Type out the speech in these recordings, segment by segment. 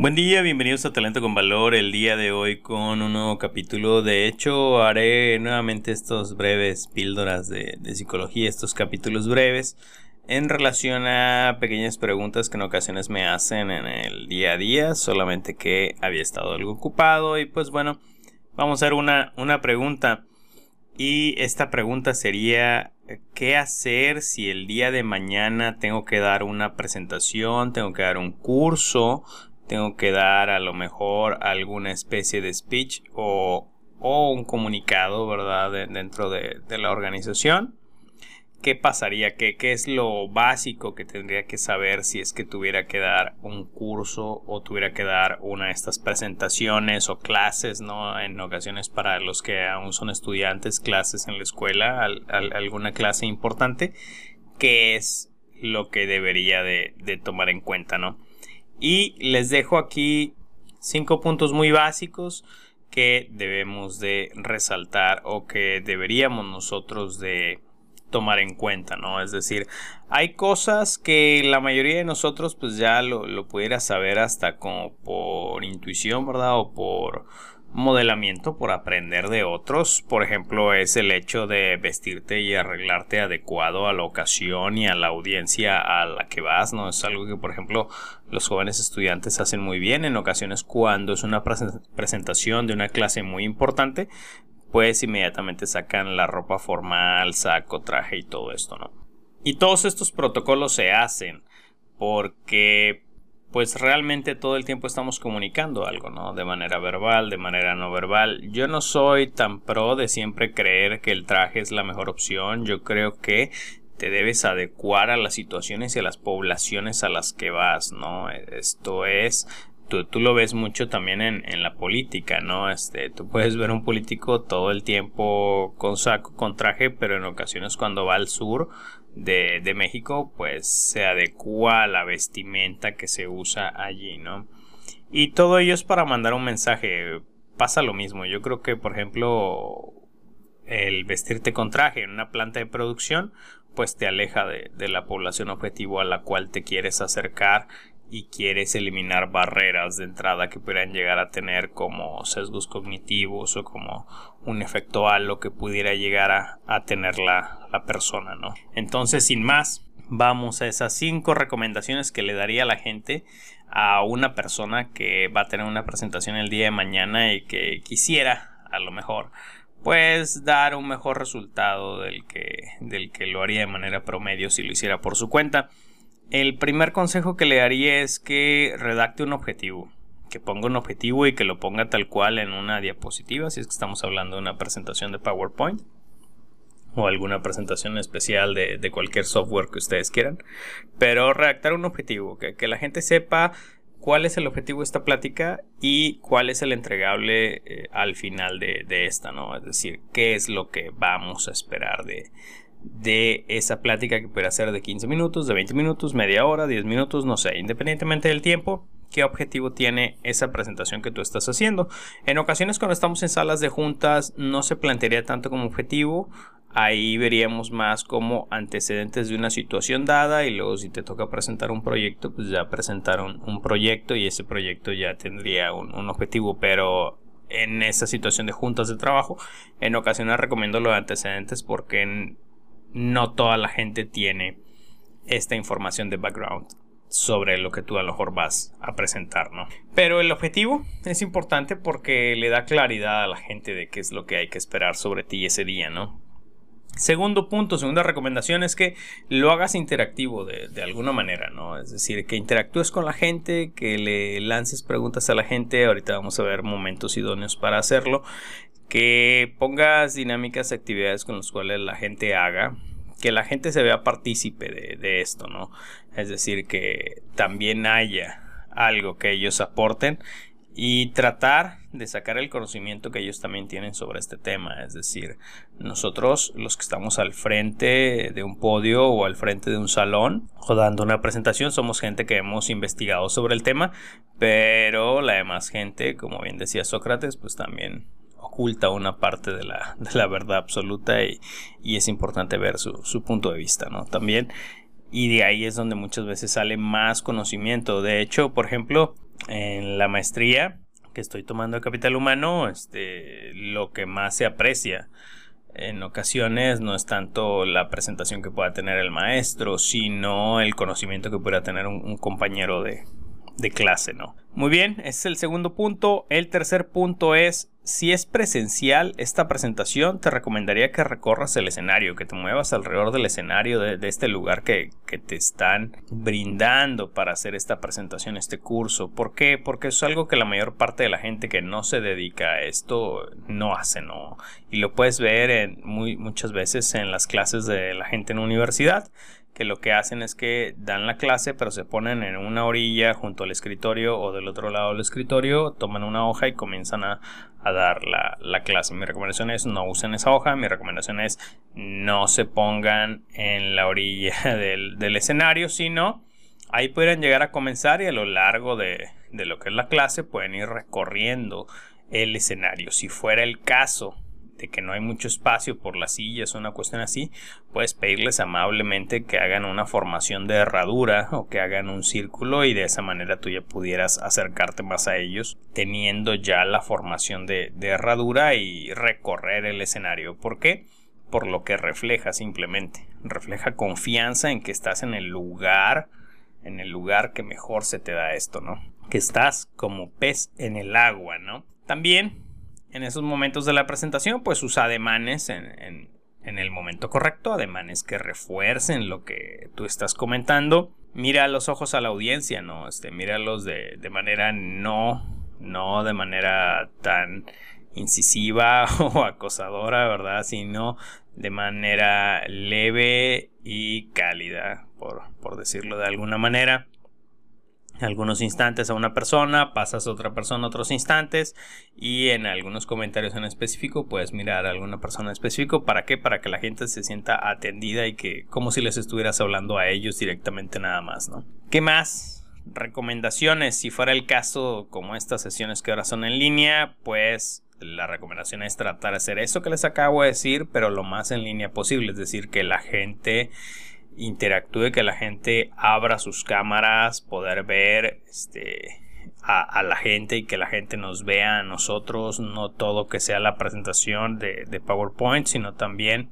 Buen día, bienvenidos a Talento con Valor. El día de hoy con un nuevo capítulo. De hecho, haré nuevamente estos breves píldoras de, psicología, estos capítulos breves en relación a pequeñas preguntas que en ocasiones me hacen en el día a día, solamente que había estado algo ocupado y pues bueno, vamos a hacer una, una pregunta. Y esta pregunta sería, ¿qué hacer si el día de mañana tengo que dar una presentación, tengo que dar un curso, tengo que dar a lo mejor alguna especie de speech o, un comunicado, ¿verdad? dentro de, la organización. ¿Qué pasaría? ¿Qué, ¿Qué, es lo básico que tendría que saber si es que tuviera que dar un curso o tuviera que dar una de estas presentaciones o clases, ¿no? En ocasiones para los que aún son estudiantes, clases en la escuela, alguna clase importante, ¿qué es lo que debería de, de tomar en cuenta, ¿no? Y les dejo aquí cinco puntos muy básicos que debemos de resaltar o que deberíamos nosotros de tomar en cuenta, ¿no? Es decir, hay cosas que la mayoría de nosotros pues ya lo, lo pudiera saber hasta como por intuición, ¿verdad? O por modelamiento por aprender de otros. Por ejemplo, es el hecho de vestirte y arreglarte adecuado a la ocasión y a la audiencia a la que vas, ¿no? Es algo que, por ejemplo, los jóvenes estudiantes hacen muy bien en ocasiones cuando es una presentación de una clase muy importante, pues inmediatamente sacan la ropa formal, saco, traje y todo esto, ¿no? Y todos estos protocolos se hacen porque pues realmente todo el tiempo estamos comunicando algo, ¿no? De manera verbal, de manera no verbal. Yo no soy tan pro de siempre creer que el traje es la mejor opción. Yo creo que te debes adecuar a las situaciones y a las poblaciones a las que vas, ¿no? Esto es Tú, tú, lo ves mucho también en, en, la política, ¿no? Este, tú puedes ver un político todo el tiempo con saco, con traje, pero en ocasiones cuando va al sur de, de México, pues se adecua a la vestimenta que se usa allí, ¿no? Y todo ello es para mandar un mensaje. Pasa lo mismo. Yo creo que, por ejemplo, el vestirte con traje en una planta de producción, pues te aleja de, de, la población objetivo a la cual te quieres acercar y quieres eliminar barreras de entrada que pudieran llegar a tener como sesgos cognitivos o como un efecto lo que pudiera llegar a, a tener la, la, persona, ¿no? Entonces, sin más, vamos a esas cinco recomendaciones que le daría a la gente a una persona que va a tener una presentación el día de mañana y que quisiera, a lo mejor, pues dar un mejor resultado del que, del que lo haría de manera promedio si lo hiciera por su cuenta. El primer consejo que le daría es que redacte un objetivo, que ponga un objetivo y que lo ponga tal cual en una diapositiva, si es que estamos hablando de una presentación de PowerPoint o alguna presentación especial de, cualquier software que ustedes quieran. Pero redactar un objetivo, que, la gente sepa cuál es el objetivo de esta plática y cuál es el entregable eh, al final de, de, esta, ¿no? Es decir, qué es lo que vamos a esperar de, de esa plática que puede ser de 15 minutos, de 20 minutos, media hora, 10 minutos, no sé, independientemente del tiempo, qué objetivo tiene esa presentación que tú estás haciendo. En ocasiones cuando estamos en salas de juntas no se plantearía tanto como objetivo, ahí veríamos más como antecedentes de una situación dada y luego si te toca presentar un proyecto, pues ya presentaron un proyecto y ese proyecto ya tendría un, un objetivo, pero en esa situación de juntas de trabajo, en ocasiones recomiendo los antecedentes porque en no toda la gente tiene esta información de background sobre lo que tú a lo mejor vas a presentar, ¿no? Pero el objetivo es importante porque le da claridad a la gente de qué es lo que hay que esperar sobre ti ese día, ¿no? Segundo punto, segunda recomendación es que lo hagas interactivo de, de, alguna manera, ¿no? Es decir, que interactúes con la gente, que le lances preguntas a la gente, ahorita vamos a ver momentos idóneos para hacerlo, que pongas dinámicas, actividades con las cuales la gente haga, que la gente se vea partícipe de, esto, ¿no? Es decir, que también haya algo que ellos aporten y tratar de sacar el conocimiento que ellos también tienen sobre este tema. Es decir, nosotros los que estamos al frente de un podio o al frente de un salón o dando una presentación somos gente que hemos investigado sobre el tema, pero la demás gente, como bien decía Sócrates, pues también oculta una parte de la, de la verdad absoluta y, y, es importante ver su, su punto de vista, ¿no? También, y de ahí es donde muchas veces sale más conocimiento. De hecho, por ejemplo, En la maestría que estoy tomando de capital humano, este, lo que más se aprecia en ocasiones no es tanto la presentación que pueda tener el maestro, sino el conocimiento que pueda tener un, compañero de, de clase, ¿no? Muy bien, ese es el segundo punto. El tercer punto es si es presencial esta presentación, te recomendaría que recorras el escenario, que te muevas alrededor del escenario de, este lugar que, te están brindando para hacer esta presentación, este curso. ¿Por qué? Porque es algo que la mayor parte de la gente que no se dedica a esto no hace, ¿no? Y lo puedes ver en muy, muchas veces en las clases de la gente en universidad que lo que hacen es que dan la clase pero se ponen en una orilla junto al escritorio o del otro lado del escritorio, toman una hoja y comienzan a, dar la, clase. Mi recomendación es no usen esa hoja, mi recomendación es no se pongan en la orilla del, escenario, sino ahí pueden llegar a comenzar y a lo largo de, de lo que es la clase pueden ir recorriendo el escenario. Si fuera el caso que no hay mucho espacio por las sillas una cuestión así, puedes pedirles amablemente que hagan una formación de herradura o que hagan un círculo y de esa manera tú ya pudieras acercarte más a ellos teniendo ya la formación de, de herradura y recorrer el escenario. ¿Por qué? Por lo que refleja simplemente. Refleja confianza en que estás en el lugar, en el lugar que mejor se te da esto, ¿no? Que estás como pez en el agua, ¿no? También en esos momentos de la presentación, pues usa ademanes en, el momento correcto, ademanes que refuercen lo que tú estás comentando. Mira los ojos a la audiencia, ¿no? Este, míralos de, de manera no, no de manera tan incisiva o acosadora, ¿verdad? Sino de manera leve y cálida, por, por decirlo de alguna manera algunos instantes a una persona, pasas a otra persona otros instantes y en algunos comentarios en específico puedes mirar a alguna persona en específico. ¿Para qué? Para que la gente se sienta atendida y que como si les estuvieras hablando a ellos directamente nada más, ¿no? ¿Qué más? Recomendaciones, si fuera el caso como estas sesiones que ahora son en línea, pues la recomendación es tratar de hacer eso que les acabo de decir, pero lo más en línea posible, es decir, que la gente interactúe, que la gente abra sus cámaras, poder ver este, a, la gente y que la gente nos vea a nosotros, no todo que sea la presentación de, de PowerPoint, sino también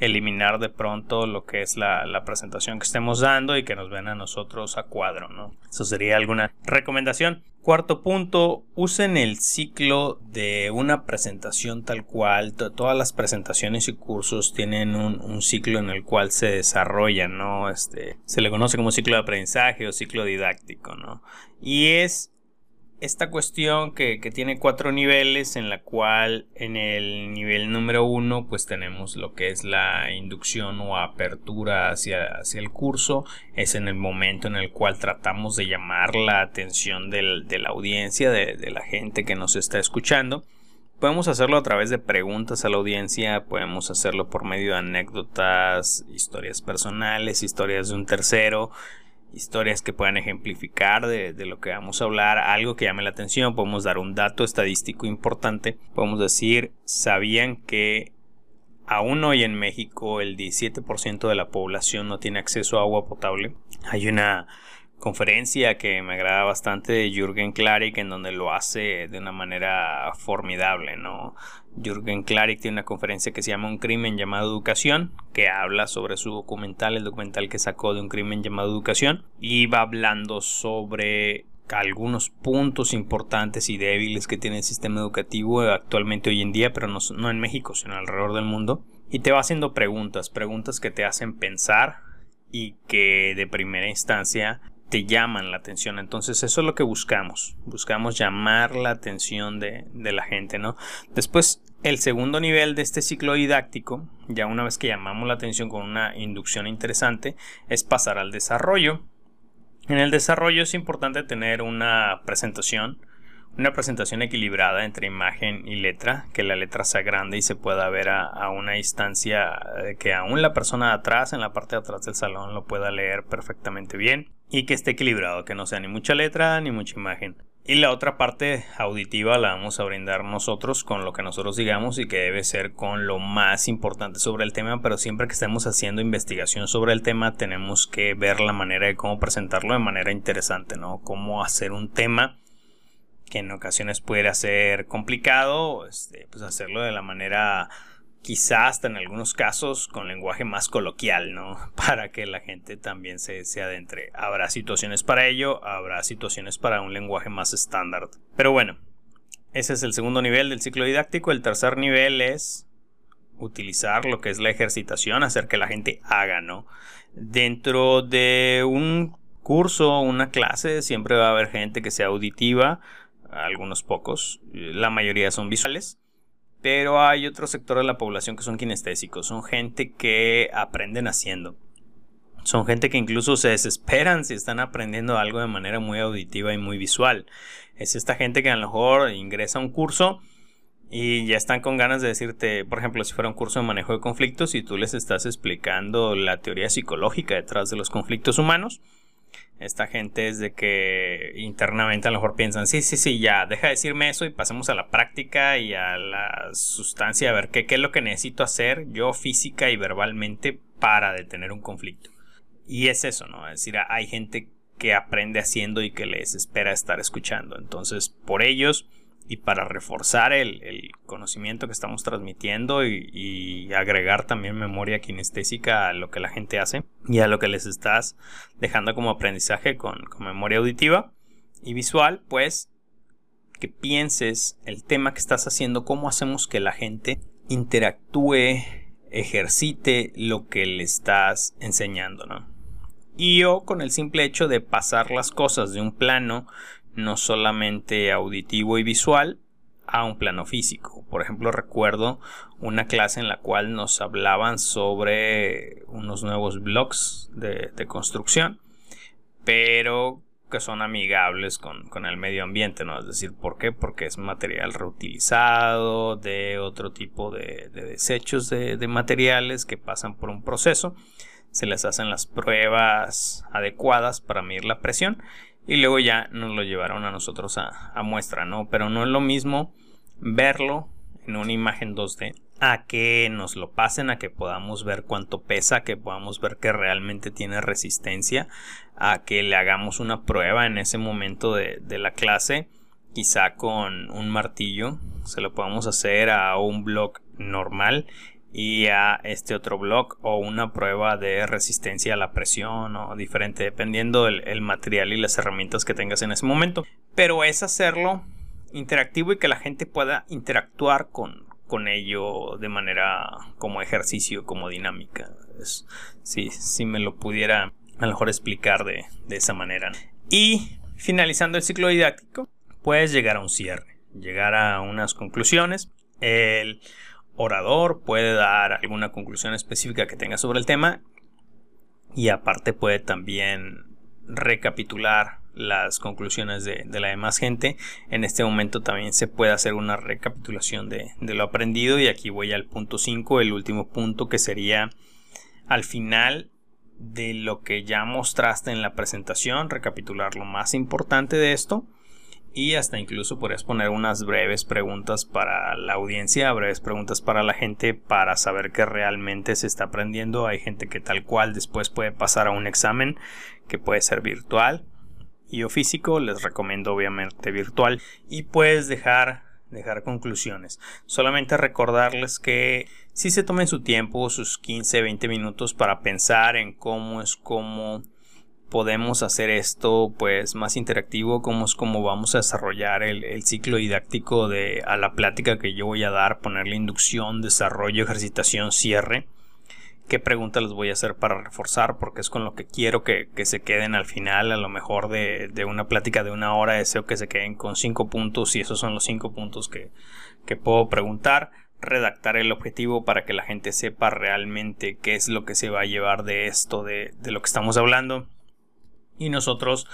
eliminar de pronto lo que es la, la, presentación que estemos dando y que nos ven a nosotros a cuadro, ¿no? Eso sería alguna recomendación. Cuarto punto, usen el ciclo de una presentación tal cual. Todas las presentaciones y cursos tienen un, un, ciclo en el cual se desarrollan, ¿no? Este, se le conoce como ciclo de aprendizaje o ciclo didáctico, ¿no? Y es esta cuestión que, tiene cuatro niveles en la cual en el nivel número uno pues tenemos lo que es la inducción o apertura hacia, hacia el curso. Es en el momento en el cual tratamos de llamar la atención del, de la audiencia de, de la gente que nos está escuchando. Podemos hacerlo a través de preguntas a la audiencia, podemos hacerlo por medio de anécdotas, historias personales, historias de un tercero, historias que puedan ejemplificar de, lo que vamos a hablar, algo que llame la atención, podemos dar un dato estadístico importante, podemos decir, ¿sabían que aún hoy en México el 17% de la población no tiene acceso a agua potable? Hay una conferencia que me agrada bastante de Jürgen Klarik en donde lo hace de una manera formidable, ¿no? Jürgen Klarik tiene una conferencia que se llama Un crimen llamado educación, que habla sobre su documental, el documental que sacó de un crimen llamado educación, y va hablando sobre algunos puntos importantes y débiles que tiene el sistema educativo actualmente hoy en día, pero no, no en México, sino alrededor del mundo. Y te va haciendo preguntas, preguntas que te hacen pensar y que de primera instancia te llaman la atención. Entonces eso es lo que buscamos. Buscamos llamar la atención de, la gente, ¿no? Después, el segundo nivel de este ciclo didáctico, ya una vez que llamamos la atención con una inducción interesante, es pasar al desarrollo. En el desarrollo es importante tener una presentación, una presentación equilibrada entre imagen y letra, que la letra sea grande y se pueda ver a, a una distancia que aún la persona de atrás, en la parte de atrás del salón, lo pueda leer perfectamente bien y que esté equilibrado, que no sea ni mucha letra ni mucha imagen. Y la otra parte auditiva la vamos a brindar nosotros con lo que nosotros digamos y que debe ser con lo más importante sobre el tema, pero siempre que estemos haciendo investigación sobre el tema tenemos que ver la manera de cómo presentarlo de manera interesante, ¿no? Cómo hacer un tema que en ocasiones puede ser complicado, este, pues hacerlo de la manera quizás hasta en algunos casos con lenguaje más coloquial, ¿no? Para que la gente también se, se, adentre. Habrá situaciones para ello, habrá situaciones para un lenguaje más estándar. Pero bueno, ese es el segundo nivel del ciclo didáctico. El tercer nivel es utilizar lo que es la ejercitación, hacer que la gente haga, ¿no? Dentro de un curso, una clase, siempre va a haber gente que sea auditiva, algunos pocos, la mayoría son visuales pero hay otro sector de la población que son kinestésicos, son gente que aprenden haciendo. Son gente que incluso se desesperan si están aprendiendo algo de manera muy auditiva y muy visual. Es esta gente que a lo mejor ingresa a un curso y ya están con ganas de decirte, por ejemplo, si fuera un curso de manejo de conflictos y tú les estás explicando la teoría psicológica detrás de los conflictos humanos, esta gente es de que internamente a lo mejor piensan, sí, sí, sí, ya, deja de decirme eso y pasemos a la práctica y a la sustancia, a ver qué, qué es lo que necesito hacer yo física y verbalmente para detener un conflicto. Y es eso, ¿no? Es decir, hay gente que aprende haciendo y que les espera estar escuchando. Entonces, por ellos y para reforzar el, conocimiento que estamos transmitiendo y, agregar también memoria kinestésica a lo que la gente hace y a lo que les estás dejando como aprendizaje con, con memoria auditiva y visual, pues que pienses el tema que estás haciendo, cómo hacemos que la gente interactúe, ejercite lo que le estás enseñando, ¿no? Y yo con el simple hecho de pasar las cosas de un plano no solamente auditivo y visual, a un plano físico. Por ejemplo, recuerdo una clase en la cual nos hablaban sobre unos nuevos blogs de, construcción, pero que son amigables con, el medio ambiente, ¿no? Es decir, ¿por qué? Porque es material reutilizado, de otro tipo de, desechos de, de, materiales que pasan por un proceso, se les hacen las pruebas adecuadas para medir la presión y luego ya nos lo llevaron a nosotros a, muestra, ¿no? Pero no es lo mismo verlo en una imagen 2D a que nos lo pasen, a que podamos ver cuánto pesa, que podamos ver que realmente tiene resistencia, a que le hagamos una prueba en ese momento de, de la clase, quizá con un martillo, se lo podamos hacer a un block normal y a este otro blog o una prueba de resistencia a la presión o diferente dependiendo el, el material y las herramientas que tengas en ese momento pero es hacerlo interactivo y que la gente pueda interactuar con, con ello de manera como ejercicio, como dinámica. si, si me lo pudiera a lo mejor explicar de, de, esa manera. Y finalizando el ciclo didáctico, puedes llegar a un cierre, llegar a unas conclusiones. El orador puede dar alguna conclusión específica que tenga sobre el tema y aparte puede también recapitular las conclusiones de, la demás gente. En este momento también se puede hacer una recapitulación de, de lo aprendido y aquí voy al punto 5, el último punto que sería al final de lo que ya mostraste en la presentación, recapitular lo más importante de esto y hasta incluso podrías poner unas breves preguntas para la audiencia, breves preguntas para la gente para saber que realmente se está aprendiendo. Hay gente que tal cual después puede pasar a un examen que puede ser virtual y o físico, les recomiendo obviamente virtual y puedes dejar dejar conclusiones. Solamente recordarles que si se tomen su tiempo, sus 15, 20 minutos para pensar en cómo es cómo podemos hacer esto pues más interactivo, cómo es cómo vamos a desarrollar el, ciclo didáctico de a la plática que yo voy a dar, ponerle inducción, desarrollo, ejercitación, cierre. ¿Qué preguntas les voy a hacer para reforzar? Porque es con lo que quiero que, se queden al final, a lo mejor de, de, una plática de una hora, deseo que se queden con cinco puntos y esos son los cinco puntos que, que puedo preguntar redactar el objetivo para que la gente sepa realmente qué es lo que se va a llevar de esto, de, de lo que estamos hablando y nosotros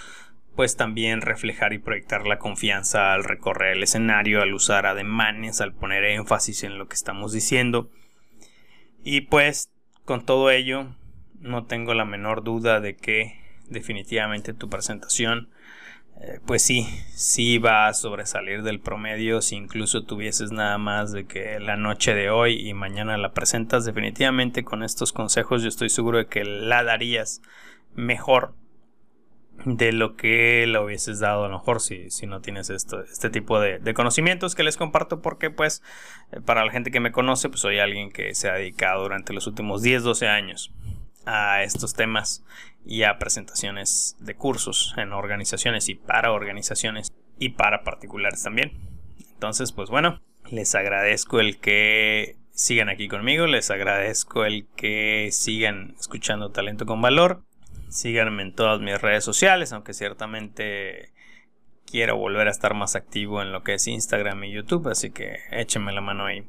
pues también reflejar y proyectar la confianza al recorrer el escenario, al usar ademanes, al poner énfasis en lo que estamos diciendo. Y pues con todo ello no tengo la menor duda de que definitivamente tu presentación eh, pues sí, sí va a sobresalir del promedio si incluso tuvieses nada más de que la noche de hoy y mañana la presentas. Definitivamente con estos consejos yo estoy seguro de que la darías mejor de lo que le hubieses dado a lo mejor si, si no tienes esto, este tipo de, conocimientos que les comparto porque pues eh, para la gente que me conoce pues soy alguien que se ha dedicado durante los últimos 10, 12 años a estos temas y a presentaciones de cursos en organizaciones y para organizaciones y para particulares también. Entonces pues bueno, les agradezco el que sigan aquí conmigo, les agradezco el que sigan escuchando Talento con Valor Síganme en todas mis redes sociales, aunque ciertamente quiero volver a estar más activo en lo que es Instagram y YouTube, así que échenme la mano ahí.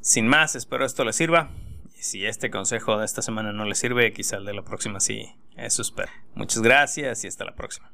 Sin más, espero esto les sirva. Y si este consejo de esta semana no les sirve, quizá el de la próxima sí. Eso espero. Muchas gracias y hasta la próxima.